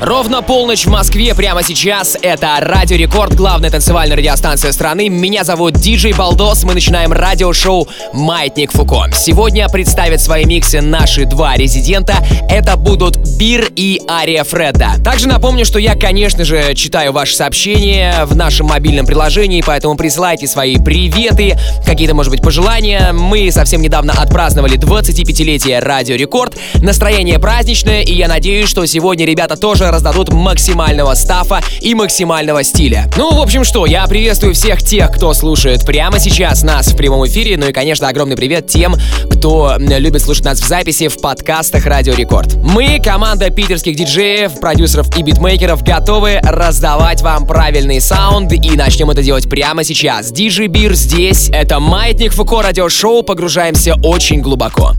Ровно полночь в Москве прямо сейчас. Это Радио Рекорд, главная танцевальная радиостанция страны. Меня зовут Диджей Балдос. Мы начинаем радиошоу «Маятник Фуко». Сегодня представят свои миксы наши два резидента. Это будут Бир и Ария Фредда. Также напомню, что я, конечно же, читаю ваши сообщения в нашем мобильном приложении, поэтому присылайте свои приветы, какие-то, может быть, пожелания. Мы совсем недавно отпраздновали 25-летие Радио Рекорд. Настроение праздничное, и я надеюсь, что сегодня ребята тоже раздадут максимального stuff а и максимального стиля. Ну, в общем что, я приветствую всех тех, кто слушает прямо сейчас нас в прямом эфире, ну и, конечно, огромный привет тем, кто любит слушать нас в записи в подкастах Радио Рекорд. Мы, команда питерских диджеев, продюсеров и битмейкеров, готовы раздавать вам правильный саунд, и начнем это делать прямо сейчас. Диджей Бир здесь, это Маятник Фуко радиошоу, погружаемся очень глубоко.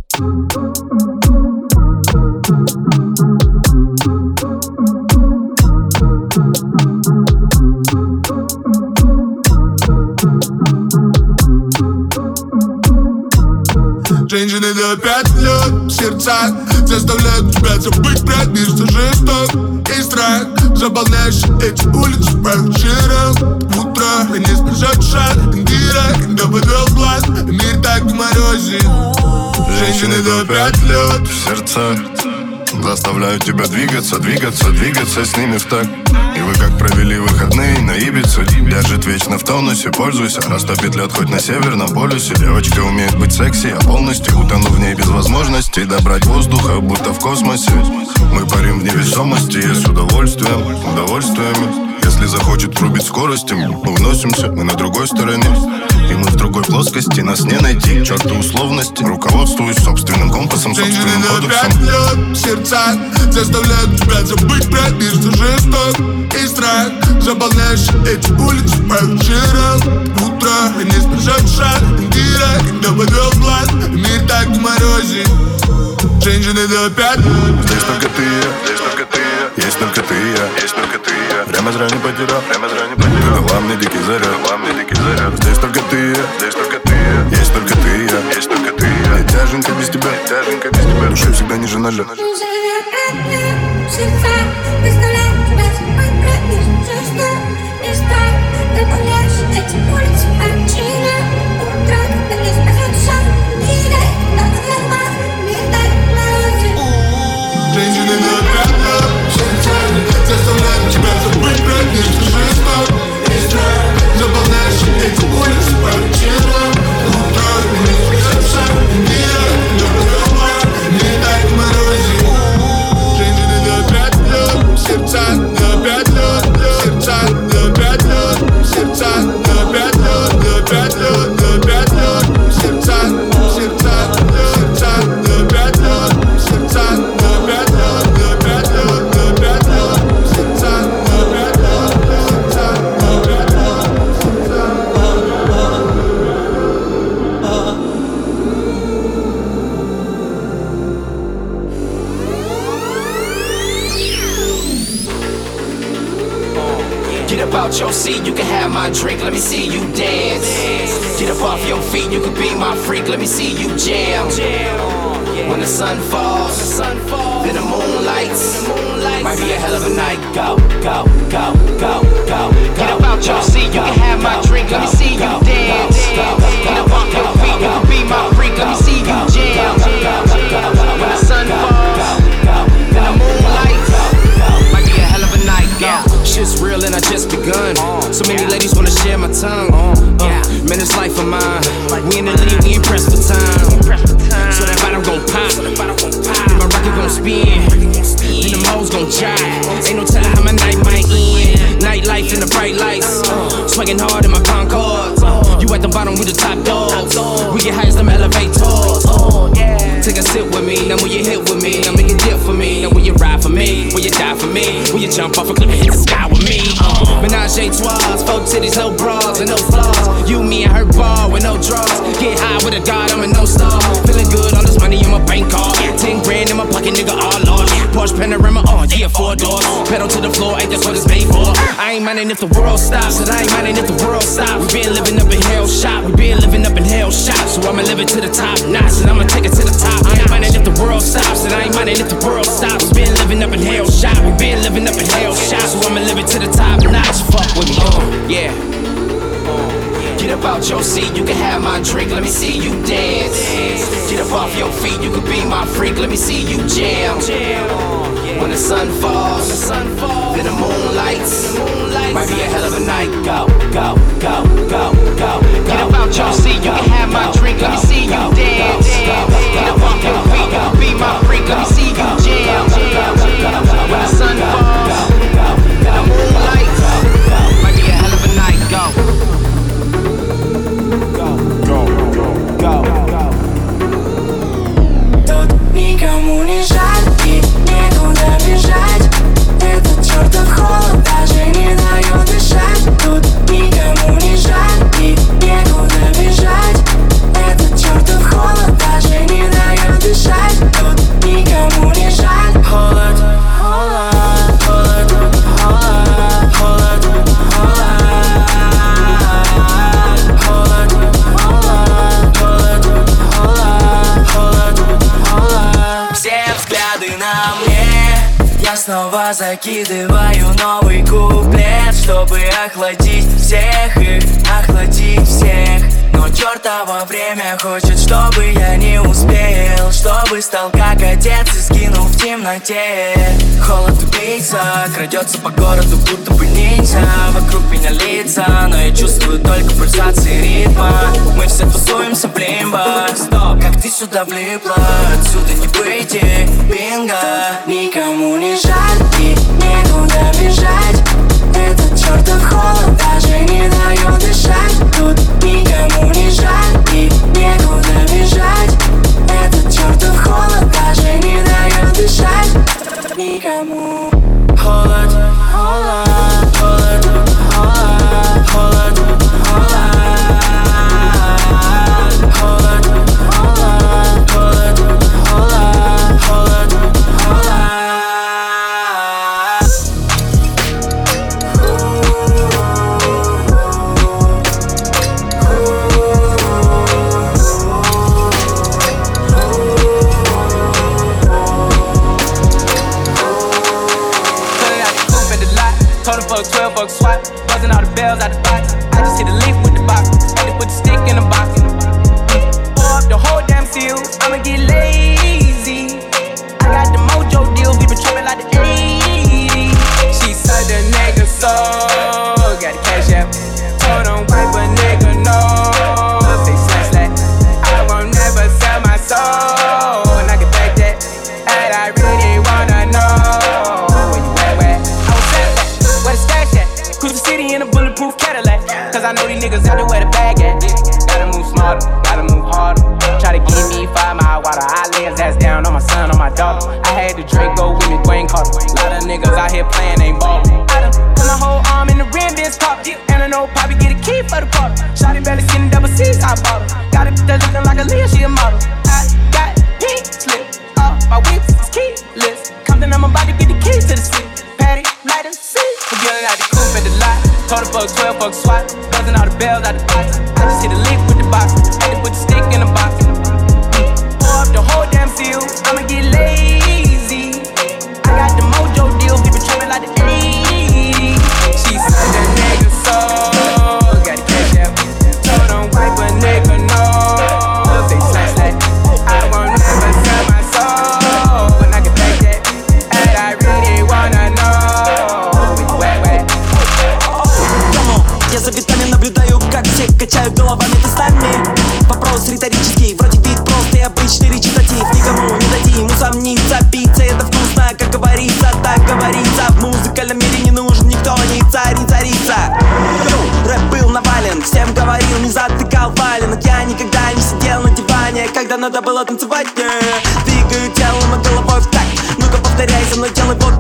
Женщины до пять лет в сердцах Заставляют тебя забыть про мир, что жесток И страх Заполняешь эти улицы по вечерам Утро, не спешат шаг Индира, когда подвел глаз Мир так морозит. Женщины до пять лет в сердцах Заставляют тебя двигаться, двигаться, двигаться с ними в так И вы как провели выходные на Ибице Держит вечно в тонусе, пользуйся. Растопит лед хоть на северном полюсе Девочка умеет быть секси, я полностью утону в ней без возможности. Добрать воздуха, будто в космосе. Мы парим в невесомости, с удовольствием, удовольствием Если захочет врубить скорости, мы уносимся, мы на другой стороне. И мы в другой плоскости, нас не найти. К черту условности, руководствуюсь собственным компасом, собственным кодексом. в сердцах Заставляют тебя забыть про что жесток И страх. Заполняешь эти улицы по вечерам Утро, не спешат шаг. Индира, когда подвел глаз Мир так морозит. Женщины до пять Здесь только ты. И здесь только ты. и Есть только ты и я, есть только ты и я. Время зря не потерял, время зря не потерял. Ты дала мне дикий заряд, дала мне дикий заряд. Здесь только ты и я, здесь только ты и я. Есть только ты и я, есть только ты и я. Мне тяженько без тебя, тяженько без тебя. Душе всегда ниже ноля Женщины Get up out your seat, you can have my drink, let me see you dance. Get up off your feet, you can be my freak, let me see you jam. When the sun falls, then the moon lights. Might be a hell of a night. Go, go, go, go, go. Get up out your seat, you can have my drink, let me see you dance. Get up off your feet, you can be my freak, let me see you jam. I just begun. So many ladies wanna share my tongue. Uh, man, it's life of mine. We in the league, we ain't pressed for time. So that bottom gon' pop. Then my rocket gon' spin. Then the hoes gon' jive. Ain't no telling how my night might end. Nightlife in the bright lights. Swaggin' hard in my Concord. Uh, at the bottom, we the top dogs. We get high as them elevators. Take a sip with me, now when you hit with me, now make a dip for me. Now when you ride for me, when you die for me, when you jump off a cliff and hit the sky with me. Uh. Menage a trois, four titties, no bras and no flaws. You, me, and her ball with no draws. Get high with a god, I'm a no star. Feeling good, all this money in my bank card. Ten grand in my pocket, nigga, all lost. Porsche panorama, oh yeah, four doors. Pedal to the floor, ain't that's what it's made for. I I ain't minding if the world stops, and I ain't minding if the world stops. We been living up in hell shop, we been living up in hell shop. So I'ma live it to the top notch, and I'ma take it to the top. I ain't minding if the world stops, and I ain't minding if the world stops. We been living up in hell shop, we been living up in hell shop. So I'ma live it to the top notch. Fuck with me, uh, yeah. Get up out your seat, you can have my drink, let me see you dance. Get up off your feet, you can be my freak, let me see you jam. When the sun falls, then the moon lights. Might be a hell of a night. Go, go, go, go, go. Get up out your seat, you can have my drink, закидываю новый куплет Чтобы охладить всех их, охладить всех. Но чертово время хочет, чтобы я не успел Чтобы стал как отец и скинул в темноте. Холод убийца, крадется по городу, будто бы ниндзя. Вокруг меня лица, но я чувствую только пульсации ритма. Мы все тусуемся в ты сюда влипла, отсюда не выйти Бинго, никому не жаль и некуда бежать. Этот чертов холод даже не дает дышать. Тут никому не жаль и некуда бежать. Этот чертов холод даже не дает дышать. Никому. Холод, холод, холод, холод, холод, холод, Вопрос риторический, вроде вид просто и обычный речитатив. Никому не дадим усомниться, пицца это вкусно, как говорится, так говорится. В музыкальном мире не нужен никто, ни царь, ни царица. Рэп был навален, всем говорил, не затыкал валенок Я никогда не сидел на диване, когда надо было танцевать yeah. Двигаю телом и головой в такт, ну-ка повторяй за мной, делай вот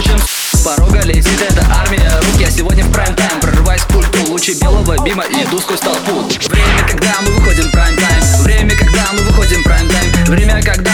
больше, чем с порога лезет эта армия. Рук Я сегодня в прайм-тайм, прорываясь к пульту Лучи белого бима, иду сквозь толпу. Время, когда мы выходим прайм-тайм. Время, когда мы выходим прайм-тайм. Время, когда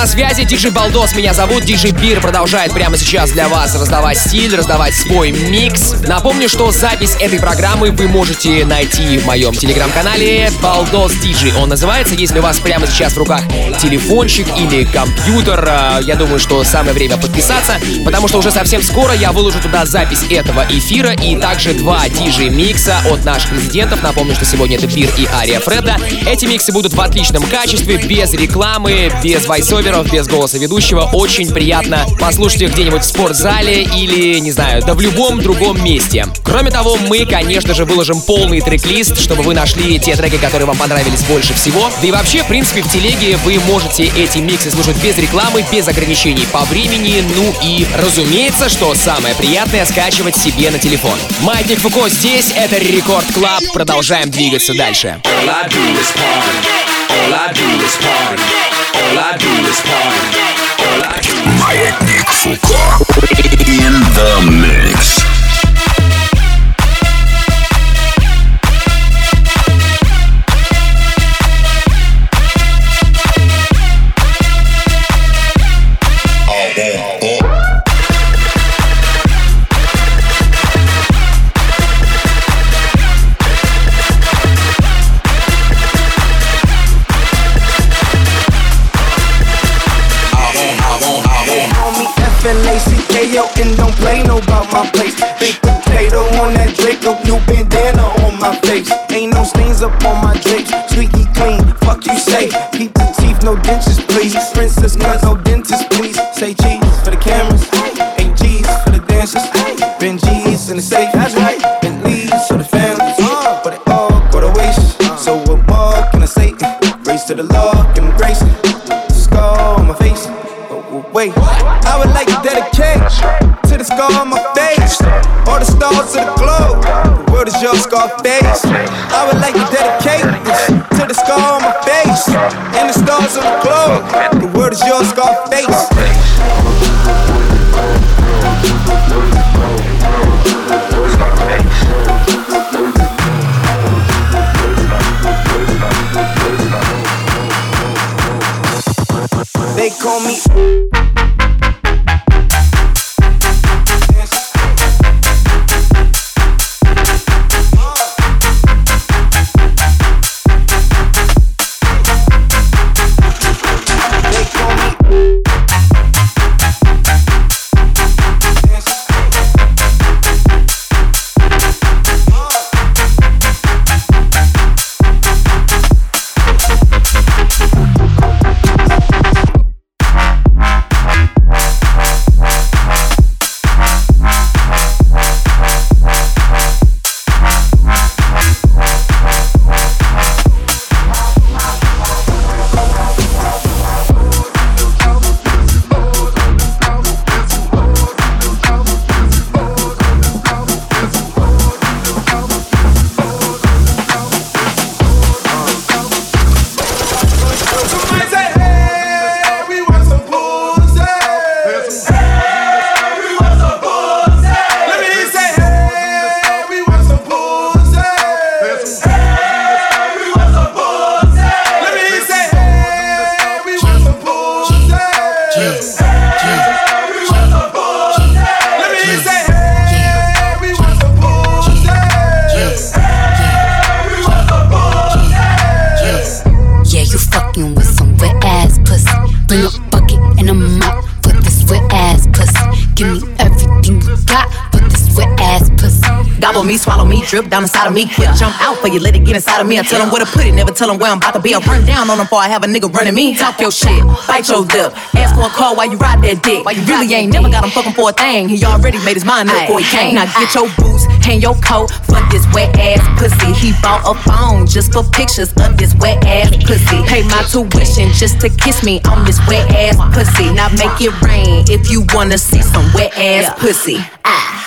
на связи, диджей Балдос меня зовут, диджей Бир продолжает прямо сейчас для вас раздавать стиль, раздавать свой микс. Напомню, что запись этой программы вы можете найти в моем телеграм-канале Балдос Диджей. Он называется, если у вас прямо сейчас в руках телефончик или компьютер, э, я думаю, что самое время подписаться, потому что уже совсем скоро я выложу туда запись этого эфира и также два диджей микса от наших резидентов. Напомню, что сегодня это Бир и Ария Фреда. Эти миксы будут в отличном качестве, без рекламы, без voiceover ов, без голоса ведущего. Очень приятно послушать их где-нибудь в спортзале или, не знаю, да в любом другом месте. Кроме того, мы, конечно же, выложим полный трек-лист, чтобы вы нашли те треки, которые вам понравились больше всего. Да и вообще, в принципе, в телеге вы можете эти миксы слушать без рекламы, без ограничений по времени, ну и, разумеется, что самое приятное, скачивать себе на телефон. Маятник Фуко здесь, это Record Club, продолжаем двигаться дальше. All I do is party. All I do is party. All I do is party. All I do is Маятник Фуко. In the mix. F-L-A-C-K-O and don't play no about my place. Drip down inside of me. Quick jump out for you, let it get inside of me. I tell them where to put it, never tell them where I'm about to be. I run down on them before I have a nigga running me. Talk your shit, bite your lip. Ask for a call while you ride that dick. Why you really ain't never got him fucking for a thing. He already made his mind up before he came. Now get your boots, hang your coat Fuck this wet ass pussy. He bought a phone just for pictures of this wet ass pussy. Pay my tuition just to kiss me on this wet ass pussy. Now make it rain if you wanna see some wet ass pussy. Ah.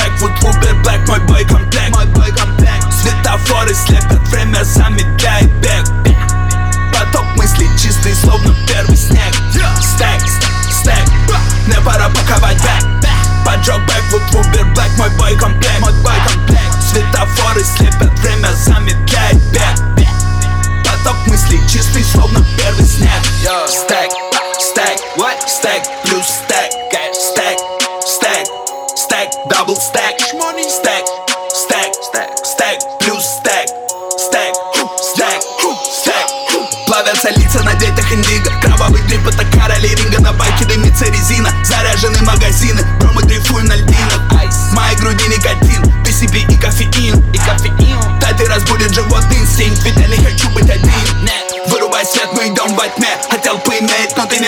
back my bike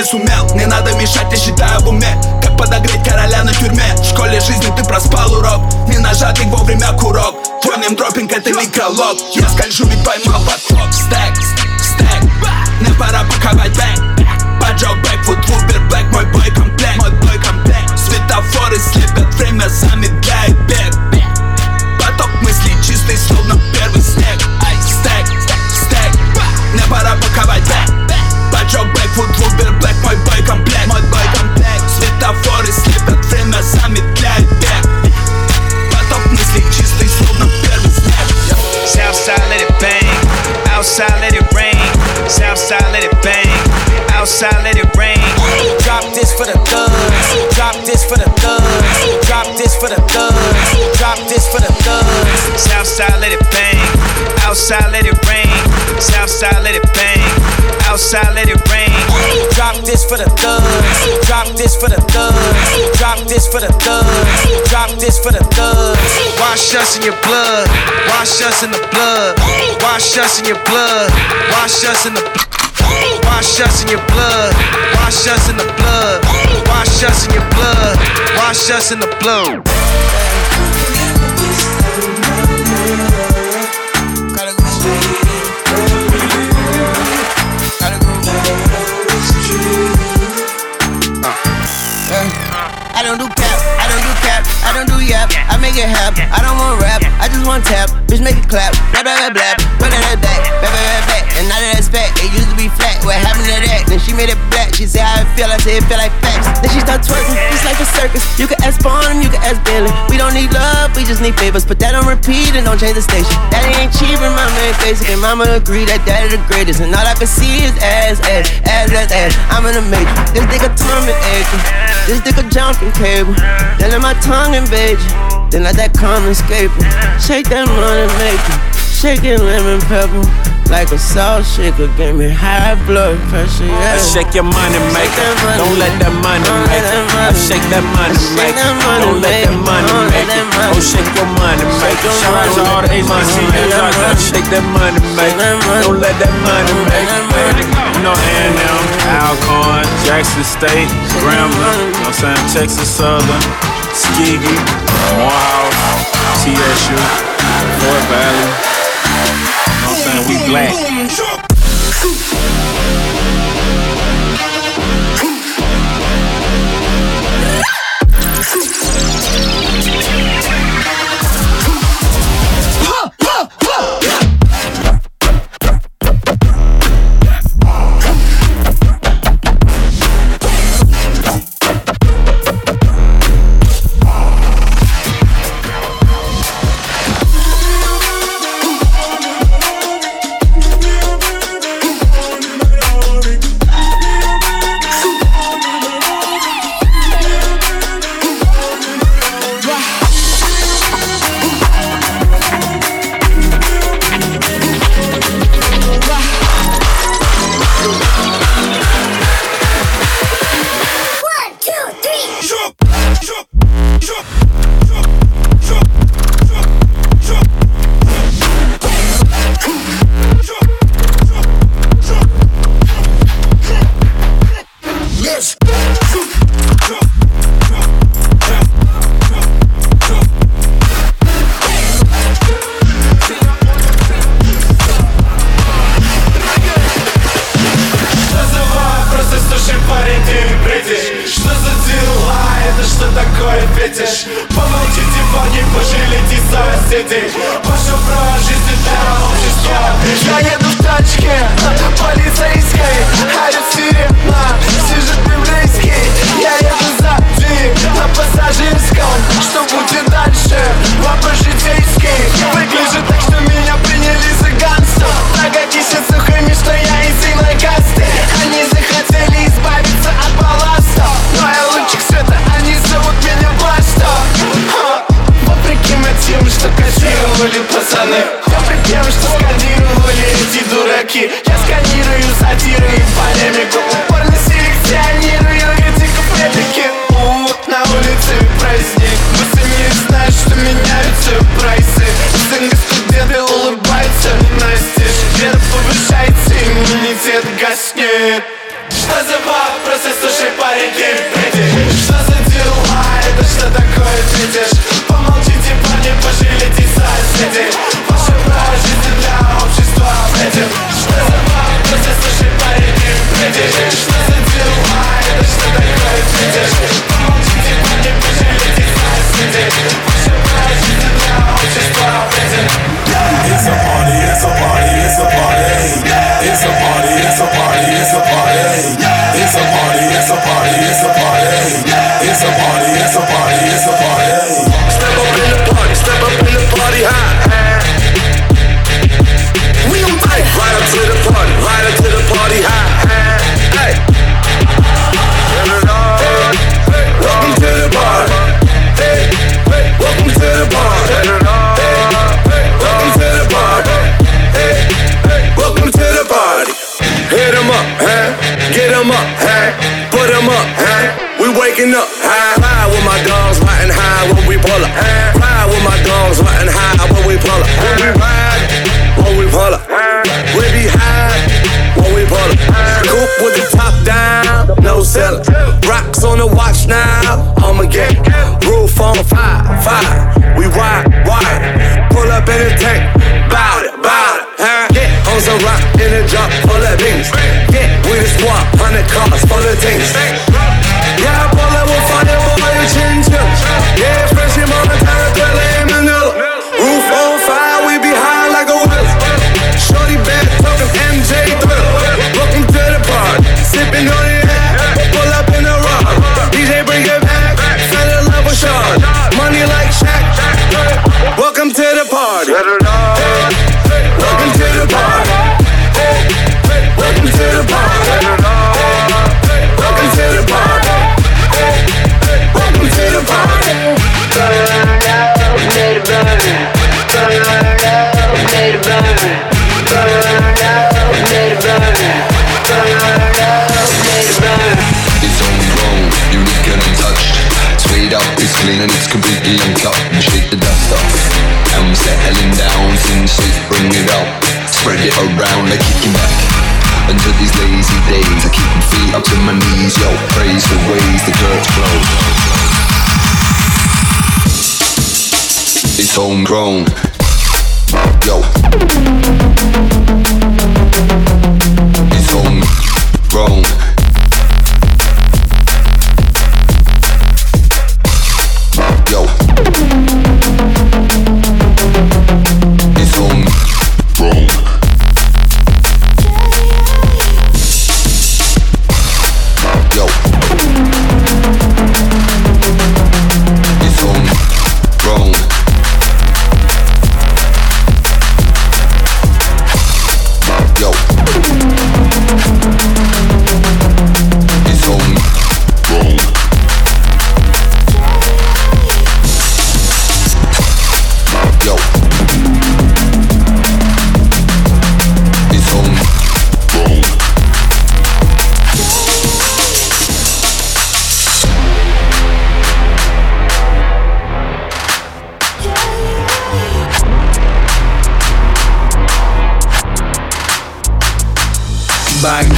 не сумел. Не надо мешать, я считаю в уме. Как подогреть короля на тюрьме? В школе жизни ты проспал урок. Не нажатый вовремя курок. Твой дропинг это микролог Я скольжу, ведь поймал поток Drop this for the thugs, drop this for the thugs, drop this for the thugs, drop this for the thugs. Wash us in your blood, wash us in the blood, wash us in your blood, wash us in the Wash us in your blood, wash us in the blood, wash us in your blood, wash us in the blood. Uh. I don't do cap, I don't do cap, I don't do yap. I make it happen. I don't want rap, I just want tap. Bitch, make it clap. Blah, blah, blah, blah. Run that back, blah, blah, back. And now that it's back, it be flat. What happened to that? Then she made it black. She said how it feel, I said it feel like facts. Then she start twerking, it's like a circus. You can ask Bonham, you can ask Billy. We don't need love, we just need favors. Put that on repeat and don't change the station. Daddy ain't cheap, and mama ain't basic. And mama agree that daddy the greatest. And all I can see is ass, ass, ass, ass, ass. I'm in the matrix. This nigga tongue been aching. This nigga jumping cable. Then let my tongue invade you. Then let that come escape you. Shake that money maker. Shake it lemon pepper. Like a salt shaker. Give me high blood pressure, yeah. Shake your money maker. Don't let that money make it. Shake that money maker. Don't let that money make it. Oh, shake your money maker. Shout out to all the HBCUs. Shake that money maker. Don't let that money make it. You know, A&M, Alcorn, Jackson State, Grambling, you know what I'm saying? Texas Southern, Skeggy, Morehouse, TSU, Fort Valley and we black.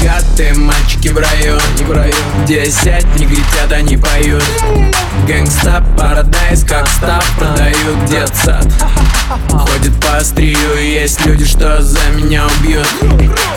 богатые мальчики в район, в район. Десять негритят они поют. Гэнгста, парадайз, как став Продают детсад Ходит по острию и есть люди, что за меня убьют.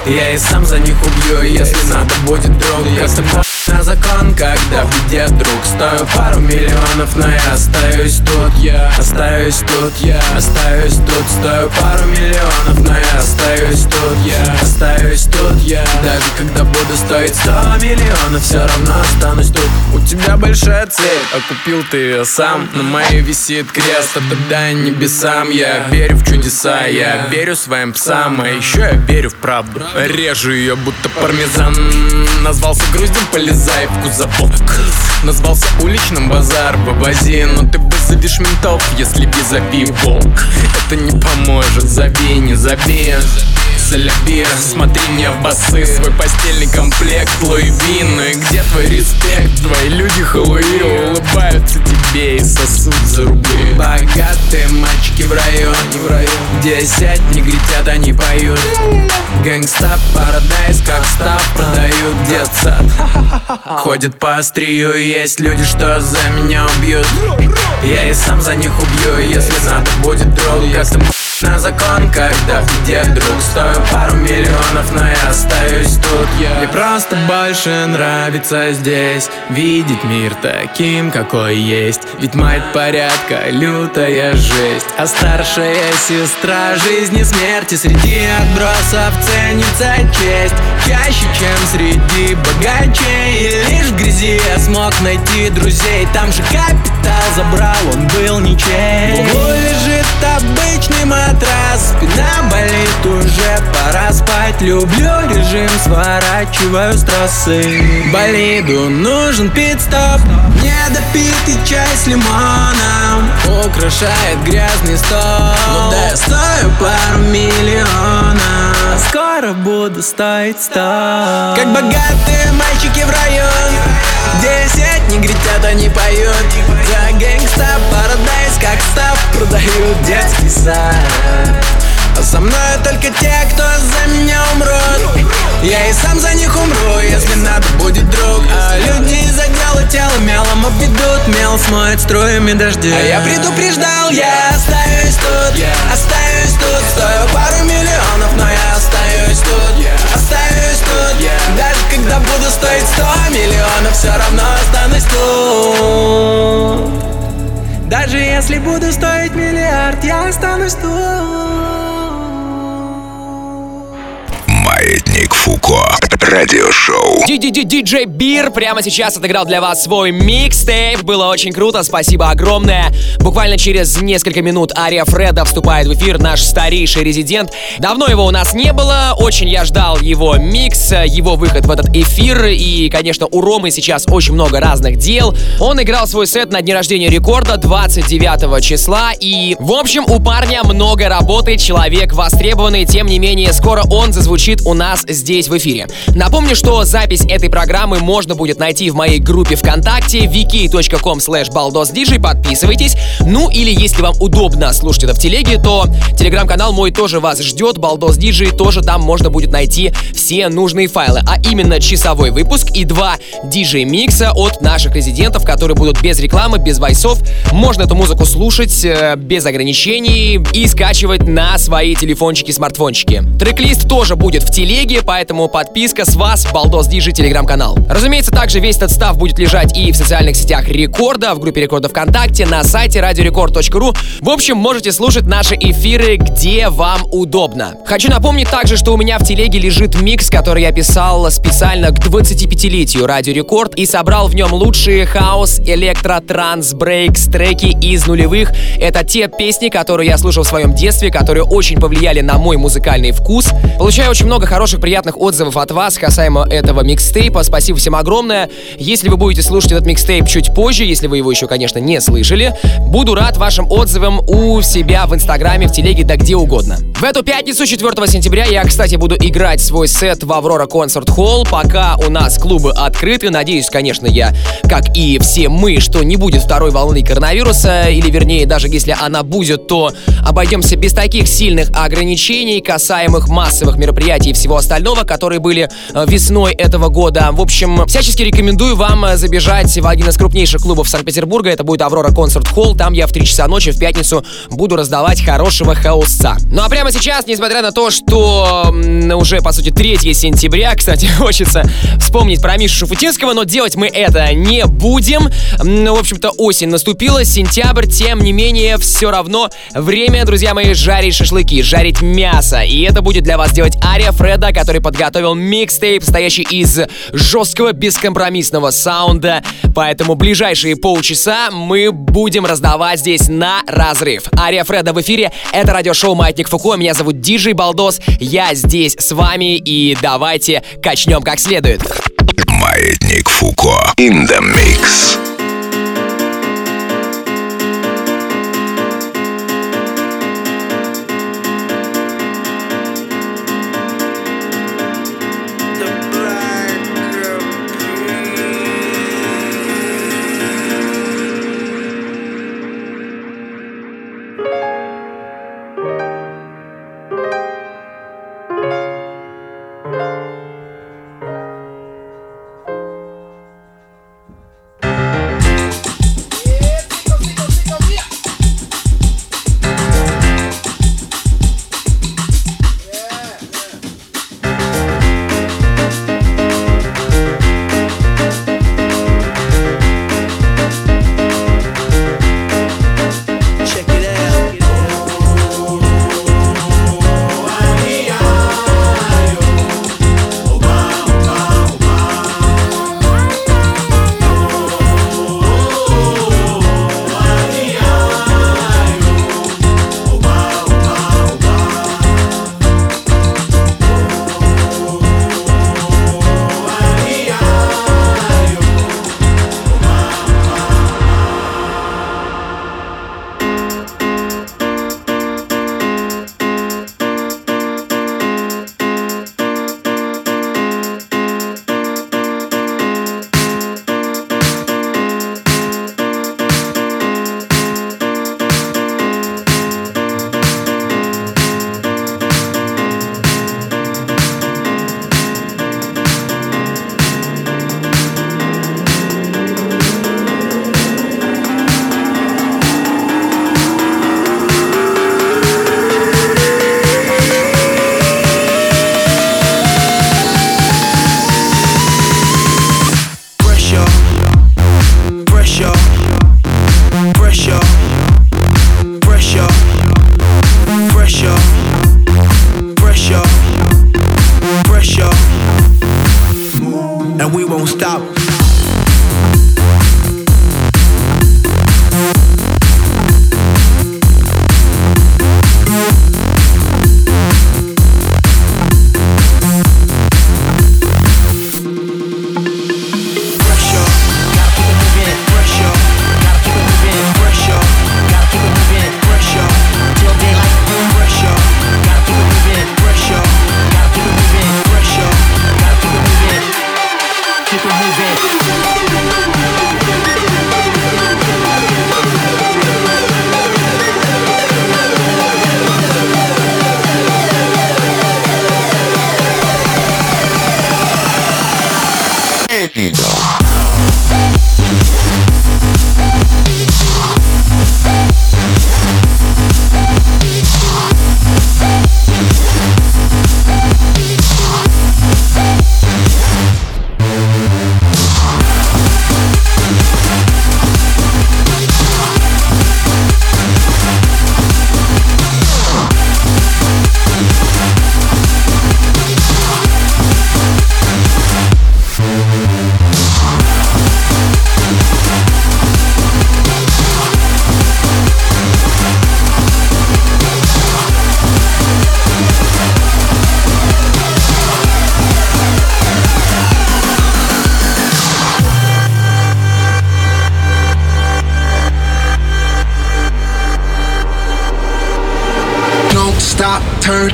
Я и сам за них убью, если надо будет дрог Как-то на закон, когда в беде друг Стою. Пару миллионов, но я остаюсь тут Я остаюсь тут, я остаюсь тут. Стою. Пару миллионов, но я остаюсь тут Я остаюсь тут, я. Даже когда буду стоить сто миллионов Все равно останусь тут. У тебя большая цель, а купил ты ее сам. На моей висит крест, тогда небесам. Я верю в чудеса, я верю своим псам. А еще я верю в правду. Режу ее, будто пармезан. Назвался груздем, полезай в кузовок Назвался уличным базар, вывози Но ты вызовешь ментов, если визави волк Это не поможет, забей, не забей Соляби, смотри мне в басы. Свой постельный комплект, Луи Ну и где твой респект? Твои люди Хэллоуи улыбаются тебе и сосут за рубли. Богатые мальчики в районе, в районе Где сядь, негритят, они поют. Гэнгста, парадайз, как став Продают детсад Ходят по острию, есть люди, что за меня убьют. Я и сам за них убью, если надо будет друг. Как там на закон, когда беде друг Стою пару миллионов, но я остаюсь тут. Я. Мне просто больше нравится здесь Видеть мир таким, какой есть Ведь мать порядка, лютая жесть. А старшая сестра жизни смерти. Среди отбросов ценится честь. Чаще, чем среди богачей. И лишь в грязи я смог найти друзей. Там же капитал забрал, он был ничей. В углу лежит обычный матрас Спина болит, уже пора спать. Люблю режим, сворачиваю с трассы Болиду нужен пит-стоп Недопитый чай с лимоном Украшает грязный стол. Ну да, я стою пару миллионов. Скоро буду стоить сто Как богатые мальчики в район. Десять негритят, они поют. За гэнгста парадайз, как став Продают детский сад со мной только те, кто за меня умрут. Я и сам за них умру, если надо будет друг. А люди из отдела тела мелом обведут Мел смоет струями дождя А я предупреждал, я остаюсь тут. Остаюсь тут, стою пару миллионов Но я остаюсь тут, остаюсь тут. Даже когда буду стоить сто миллионов Все равно останусь тут Даже если буду стоить миллиард Я останусь тут Маятник Фуко. Радиошоу. Диджей Бир прямо сейчас отыграл для вас свой микстейп. Было очень круто, спасибо огромное. Буквально через несколько минут Ария Фреда вступает в эфир, наш старейший резидент. Давно его у нас не было, очень я ждал его микс, его выход в этот эфир. И, конечно, у Ромы сейчас очень много разных дел. Он играл свой сет на дне рождения рекорда 29 числа. И, в общем, у парня много работы, человек востребованный. Тем не менее, скоро он зазвучит у нас здесь в эфире. Напомню, что запись этой программы можно будет найти в моей группе ВКонтакте wiki.com slash baldosdj. Подписывайтесь. Ну или если вам удобно слушать это в телеге, то телеграм-канал мой тоже вас ждет. Baldos DJ тоже там можно будет найти все нужные файлы. А именно часовой выпуск и два диджей-микса от наших резидентов, которые будут без рекламы, без voice ов. Можно эту музыку слушать э, без ограничений и скачивать на свои телефончики, смартфончики. Трек-лист тоже будет в телеге, поэтому подписка с вас, Балдос Диджи, телеграм-канал. Разумеется, также весь этот stuff будет лежать и в социальных сетях Рекорда, в группе Рекорда ВКонтакте, на сайте радиорекорд.ру. В общем, можете слушать наши эфиры, где вам удобно. Хочу напомнить также, что у меня в телеге лежит микс, который я писал специально к 25-летию Радио Рекорд и собрал в нем лучшие хаус, электро, транс, breaks, треки из нулевых. Это те песни, которые я слушал в своем детстве, которые очень повлияли на мой музыкальный вкус. Получаю очень много хороших, приятных отзывов от вас касаемо этого микстейпа. Спасибо всем огромное. Если вы будете слушать этот микстейп чуть позже, если вы его еще, конечно, не слышали, буду рад вашим отзывам у себя в Инстаграме, в телеге, да где угодно. В эту пятницу, 4 сентября, я, кстати, буду играть свой сет в Аврора Концерт Холл. Пока у нас клубы открыты. Надеюсь, конечно, я, как и все мы, что не будет второй волны коронавируса. Или, вернее, даже если она будет, то обойдемся без таких сильных ограничений, касаемых массовых мероприятий и всего остального, которые были весной этого года. В общем, всячески рекомендую вам э, забежать в один из крупнейших клубов Санкт-Петербурга. Это будет Аврора Концерт Холл. Там я в 3 часа ночи в пятницу буду раздавать хорошего хаосца. Ну а прямо сейчас, несмотря на то, что уже, по сути, 3 сентября, кстати, хочется вспомнить про Мишу Шуфутинского, но делать мы это не будем. Ну, в общем-то, осень наступила, сентябрь, тем не менее, все равно время, друзья мои, жарить шашлыки, жарить мясо. И это будет для вас делать Ария Фреда, который подготовил микстейп, состоящий из жесткого бескомпромиссного саунда. Поэтому ближайшие полчаса мы будем раздавать здесь на разрыв. Ария Фреда в эфире, это радиошоу Маятник Фуко, меня зовут Диджей Балдос, я здесь с вами и давайте качнем как следует. Маятник Фуко in the mix.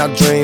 I dream.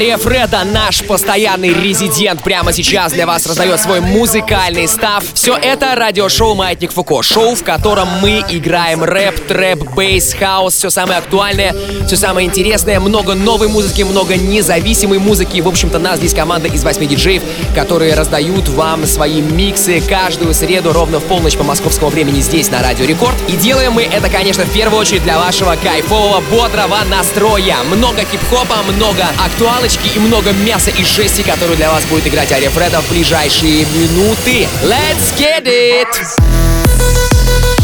Ария Фреда, наш постоянный резидент, прямо сейчас для вас раздает свой музыкальный stuff. Все это радиошоу «Маятник Фуко». Шоу, в котором мы играем рэп, трэп, бейс, хаус, все самое актуальное, все самое интересное, много новой музыки, много независимой музыки. В общем-то, нас здесь команда из восьми диджеев, которые раздают вам свои миксы каждую среду ровно в полночь по московскому времени здесь на Радио Рекорд. И делаем мы это, конечно, в первую очередь для вашего кайфового, бодрого настроя. Много хип-хопа, много актуалочки и много мяса и жести, которую для вас будет играть Ария Фреда в ближайшие минуты. Let's get it!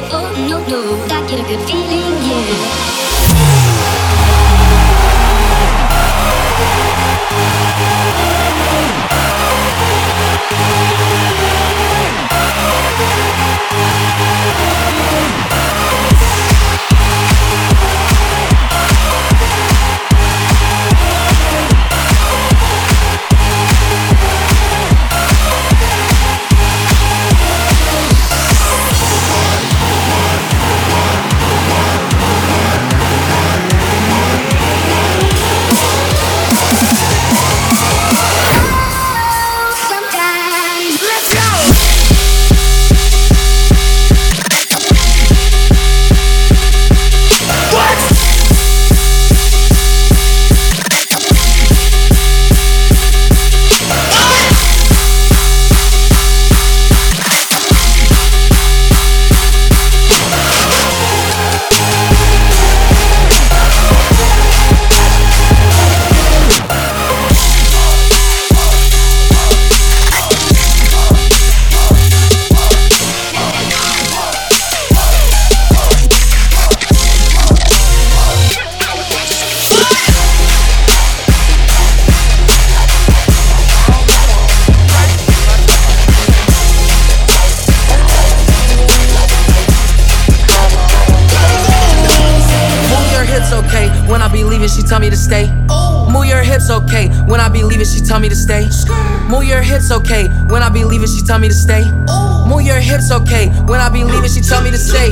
Never had. No, no, I get a good feeling, yeah. Tell me to stay. Move your hips, okay. When I be leaving, she tell me to stay.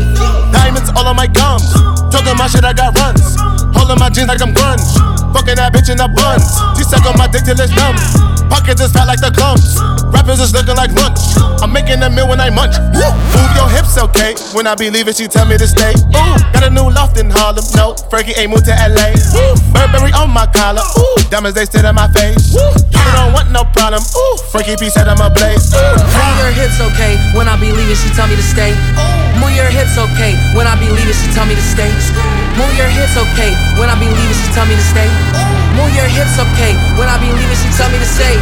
Diamonds all on my gums. Talking my shit, I got runs. Holding my jeans like I'm grunge. Fucking that bitch in the buns. She suck on my dick till it's numb. Pockets is fat like the clumps. Rappers is looking like lunch. I'm making a meal when I munch. Woo. Move your hips, okay. When I be leaving, she tell me to stay. Ooh, got a new loft in Harlem. No, Frankie ain't moved to LA. Woo. Burberry on my collar. Ooh, diamonds they sit in my face. Woo. You don't want no problem. Ooh, Frankie P said I'm a blaze. Ooh. Move your hips, okay. When I be leaving, she tell me to stay. Move your hips, okay. When I be leaving, she tell me to stay. Move your hips, okay. When I be leaving, she tell me to stay. Move your hips, okay. When I be leaving, she tell me to stay.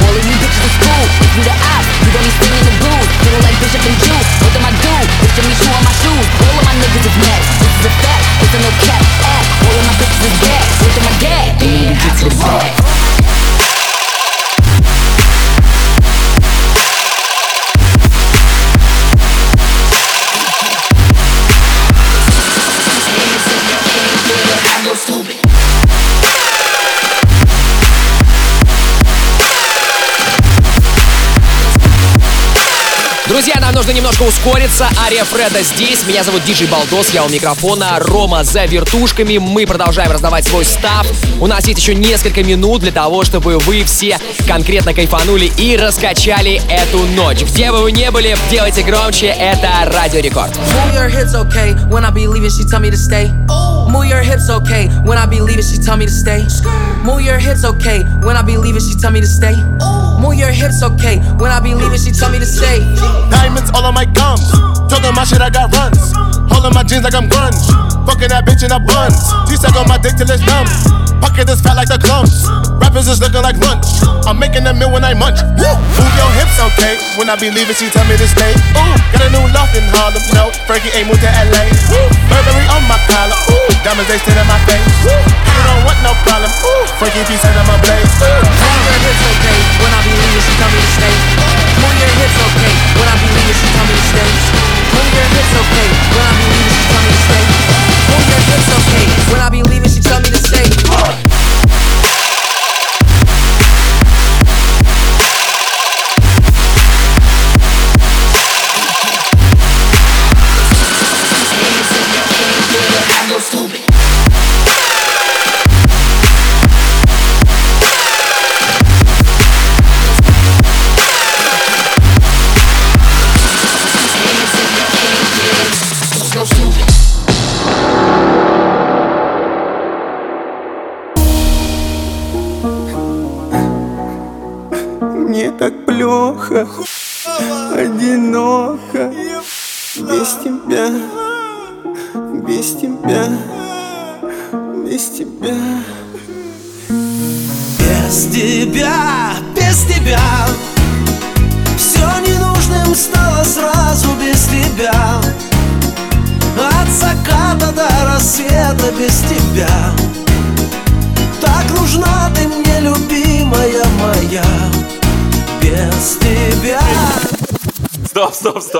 All of you bitches is cool. If you the op, you gon' be singing the blues. Feeling like Bishop and Juice. What am I do? To me shoe on my shoes. All of my niggas is mad. This is a fact. It's a no cap act. All of my bitches is bad. Look at my dad. They need get to the bag. Нужно немножко ускориться. Ария Фреда здесь. Меня зовут Диджей Балдос, я у микрофона. Рома за вертушками. Мы продолжаем раздавать свой став. У нас есть еще несколько минут для того, чтобы вы все конкретно кайфанули и раскачали эту ночь. Где бы вы не были, делайте громче. Это Радио Рекорд. Move your hips, okay. When I be leaving, she tell me to stay. Move your hips, okay. When I be leaving, she tell me to stay. Move your hips, okay. When I be leaving, she tell me to stay. Diamonds all on my gums. Talking my shit, I got runs. Holding my jeans like I'm grunge. Fucking that bitch in a buns. She suck on oh, my dick till it's numb. Pocket is fat like the clumps. Rappers is looking like lunch. I'm making a meal when I munch. Move your hips, okay. When I be leaving, she tell me to stay. Ooh, got a new loft in Harlem. No, Frankie ain't moved to LA. Burberry on my collar. Diamonds they sit in my face. Woo! You don't want no problem. Ooh, Frankie P said I'm a blaze. Move your hips okay. When I be leaving, she tell me to stay. Move your hips okay. When I be leaving, she tell me to stay. Move your hips okay. When I be leaving, she tell me to stay. Move your hips okay. When I be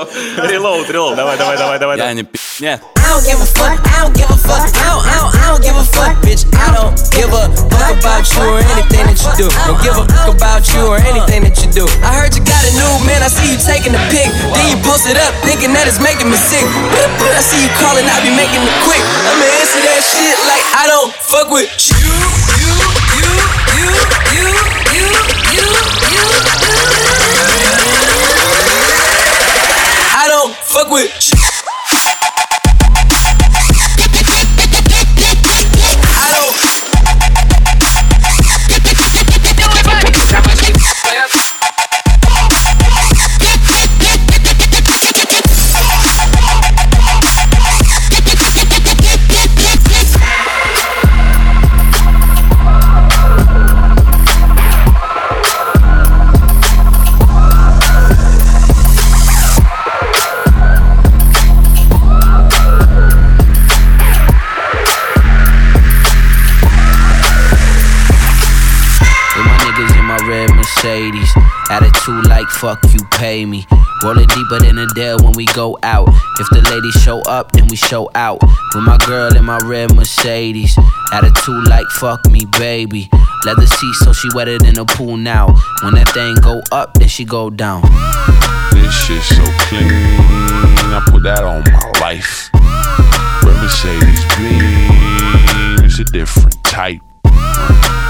Стоп, стоп, стоп. Релоуд, релоуд. Давай, давай, давай, давай. Я не пи***. Нет. I don't give a fuck, I don't give a fuck, I don't, I don't, I don't give a fuck, bitch. I don't give a fuck about you or anything that you do. Don't give a fuck about you or anything that you do. I heard you got a new man, I see you taking a pic. Then you post it up, thinking that it's making me sick. But I see you calling, I be making it quick. I'ma answer that shit like I don't fuck with you. 왜 like fuck you, pay me. Rolling deeper than a dare when we go out. If the ladies show up, then we show out. With my girl in my red Mercedes. Attitude like fuck me, baby. Leather seats so she wetter than a pool now. When that thing go up, then she go down. This shit so clean, I put that on my life. Red Mercedes beam, it's a different type.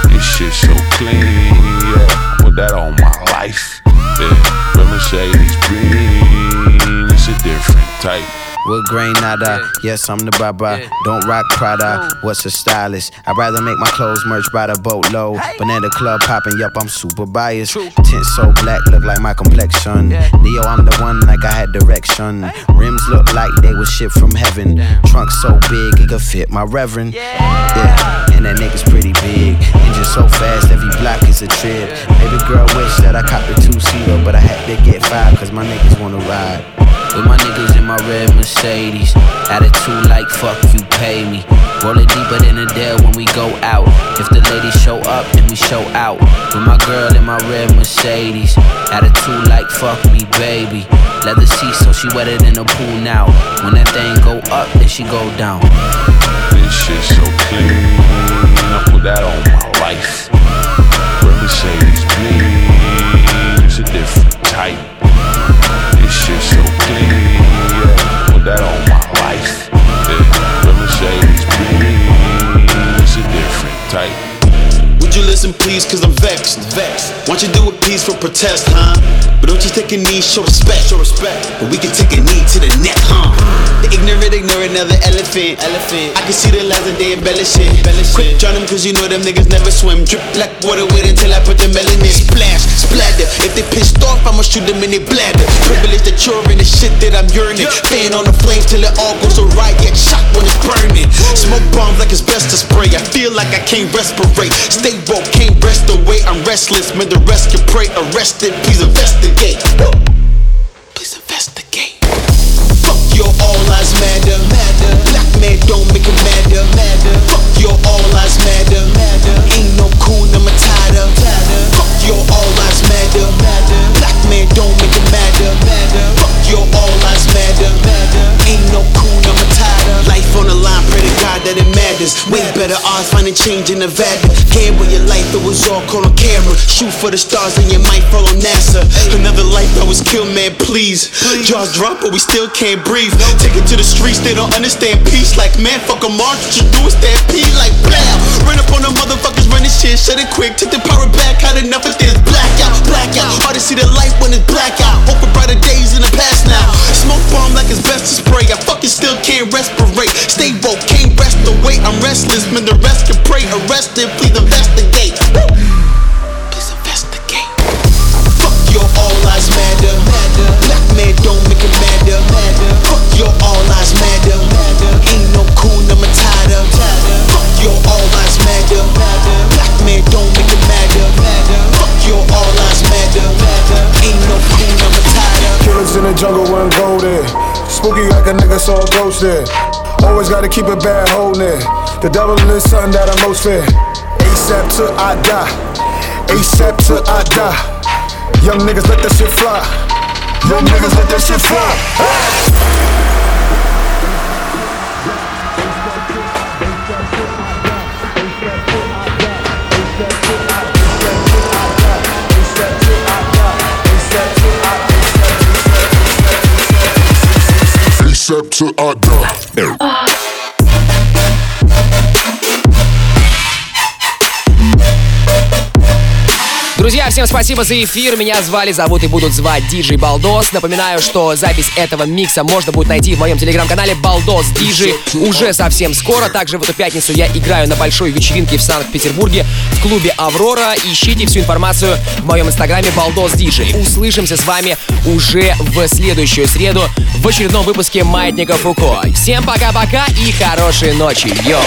This shit so clean, yeah, put that on my life. Yeah, Red Mercedes beam, it's a different type. With grain nada, yes, I'm the baba. Don't rock Prada, what's a stylist? I'd rather make my clothes merch by the boatload. At the club popping, yup, I'm super biased. Tint so black, look like my complexion. Neo, I'm the one like I had direction. Rims look like they was shipped from heaven. Trunk so big, it could fit my reverend. Yeah, and that nigga's pretty big. Engine so fast, every block is a trip. Baby girl wish that I copped a two-seater, but I had to get five, cause my niggas wanna ride. With my niggas in my red Mercedes. Attitude like fuck you, pay me. Rolling deeper than a dare when we go out. If the ladies show up, then we show out. With my girl in my red Mercedes. Attitude like fuck me, baby. Leather seats so she wetter than a pool now. When that thing go up, then she go down. This shit so clean, I put that on my life. Red Mercedes beam, it's a different type see. Put that on my life. Listen, please? Cause I'm vexed. Vexed. Want you do a piece for protest, huh? But don't you take a knee, show respect. Show respect. But we can take a knee to the neck, huh? The ignorant ignore another elephant. Elephant. I can see the lies that they embellishing. Quick drown them cause you know them niggas never swim. Drip black water with until I put the melanin. Splash, splatter. If they pissed off, I'ma shoot them in their bladder. Privilege that you're in the shit that I'm yearning. Fan on the flame till it all goes awry. Get shot when it's burning. Smoke bombs like asbestos spray. I feel like I can't respirate. Stay woke, can't rest away. I'm restless. Man, the rest can pray. Arrested, please investigate. Please investigate. Fuck your all lives matter. matter. Black man don't make it matter. matter. Fuck your all lives matter. matter. That. Way better odds finding change in Nevada. Gamble your life, it was all caught on camera. Shoot for the stars and you might fall on NASA. Another life that was killed, man, please. Jaws drop, but we still can't breathe. Take it to the streets, they don't understand peace. Like, man, fuck them all. What you do is stampede like blow. Run up on the motherfuckers, run this shit, shut it quick. Take the power back, had enough of this. Blackout, blackout. Hard to see the light when it's blackout. Hope for brighter days in the past now. Smoke bomb like it's best to spray. I fucking still can't respirate. Stay woke, can't rest away. I'm restless, man, the rest can pray. Arrested, please investigate. Woo! Please investigate. Fuck your all lives matter. Black man don't make it matter. Fuck your all lives matter. Ain't no cool Matata. Fuck your all lives matter. Black man don't make it matter. Fuck your all lives matter. Ain't no cool Matata. Killers in the jungle wouldn't go there. Spooky like a nigga saw a ghost there. Always gotta keep a bad holding it. The devil is something that I most fear. ASAP till I die. ASAP till I die. Young niggas let that shit fly. Young niggas let that shit fly. ASAP till I die. Друзья, всем спасибо за эфир. Меня звали, зовут и будут звать Диджей Балдос. Напоминаю, что запись этого микса можно будет найти в моем телеграм-канале Балдос Диджи уже совсем скоро. Также в эту пятницу я играю на большой вечеринке в Санкт-Петербурге в клубе Аврора. Ищите всю информацию в моем инстаграме Балдос Диджей. Услышимся с вами уже в следующую среду в очередном выпуске Маятника Фуко. Всем пока-пока и хорошей ночи. Йоу!